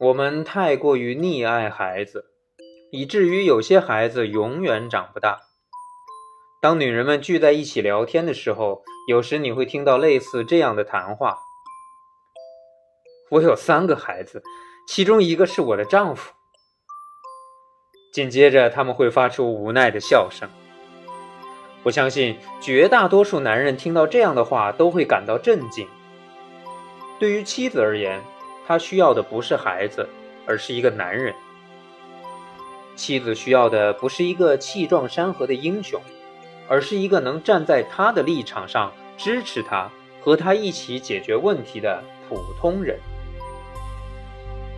我们太过于溺爱孩子，以至于有些孩子永远长不大。当女人们聚在一起聊天的时候，有时你会听到类似这样的谈话：“我有三个孩子，其中一个是我的丈夫。”紧接着，他们会发出无奈的笑声。我相信绝大多数男人听到这样的话都会感到震惊。对于妻子而言，他需要的不是孩子，而是一个男人。妻子需要的不是一个气壮山河的英雄，而是一个能站在他的立场上支持他、和他一起解决问题的普通人。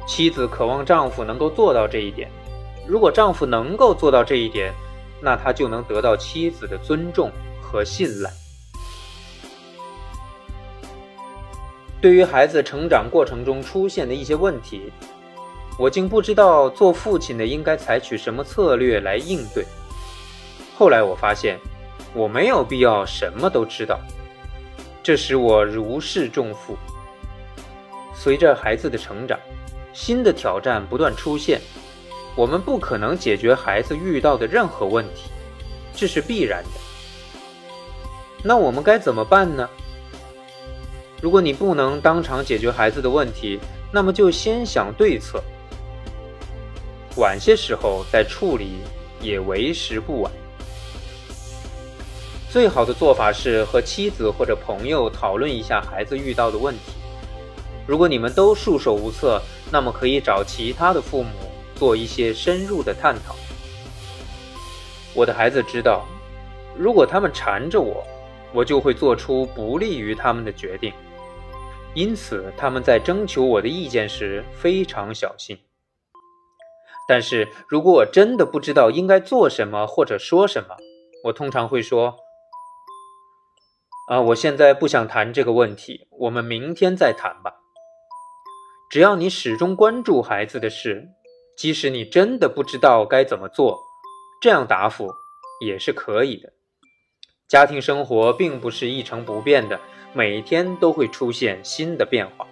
妻子渴望丈夫能够做到这一点。如果丈夫能够做到这一点，那他就能得到妻子的尊重和信赖。对于孩子成长过程中出现的一些问题，我竟不知道做父亲的应该采取什么策略来应对。后来我发现，我没有必要什么都知道，这使我如释重负。随着孩子的成长，新的挑战不断出现。我们不可能解决孩子遇到的任何问题，这是必然的。那我们该怎么办呢？如果你不能当场解决孩子的问题，那么就先想对策，晚些时候再处理也为时不晚。最好的做法是和妻子或者朋友讨论一下孩子遇到的问题。如果你们都束手无策，那么可以找其他的父母。做一些深入的探讨。我的孩子知道，如果他们缠着我，我就会做出不利于他们的决定。因此，他们在征求我的意见时非常小心。但是如果我真的不知道应该做什么或者说什么，我通常会说：“啊，我现在不想谈这个问题，我们明天再谈吧。”只要你始终关注孩子的事。即使你真的不知道该怎么做，这样答复也是可以的。家庭生活并不是一成不变的，每天都会出现新的变化。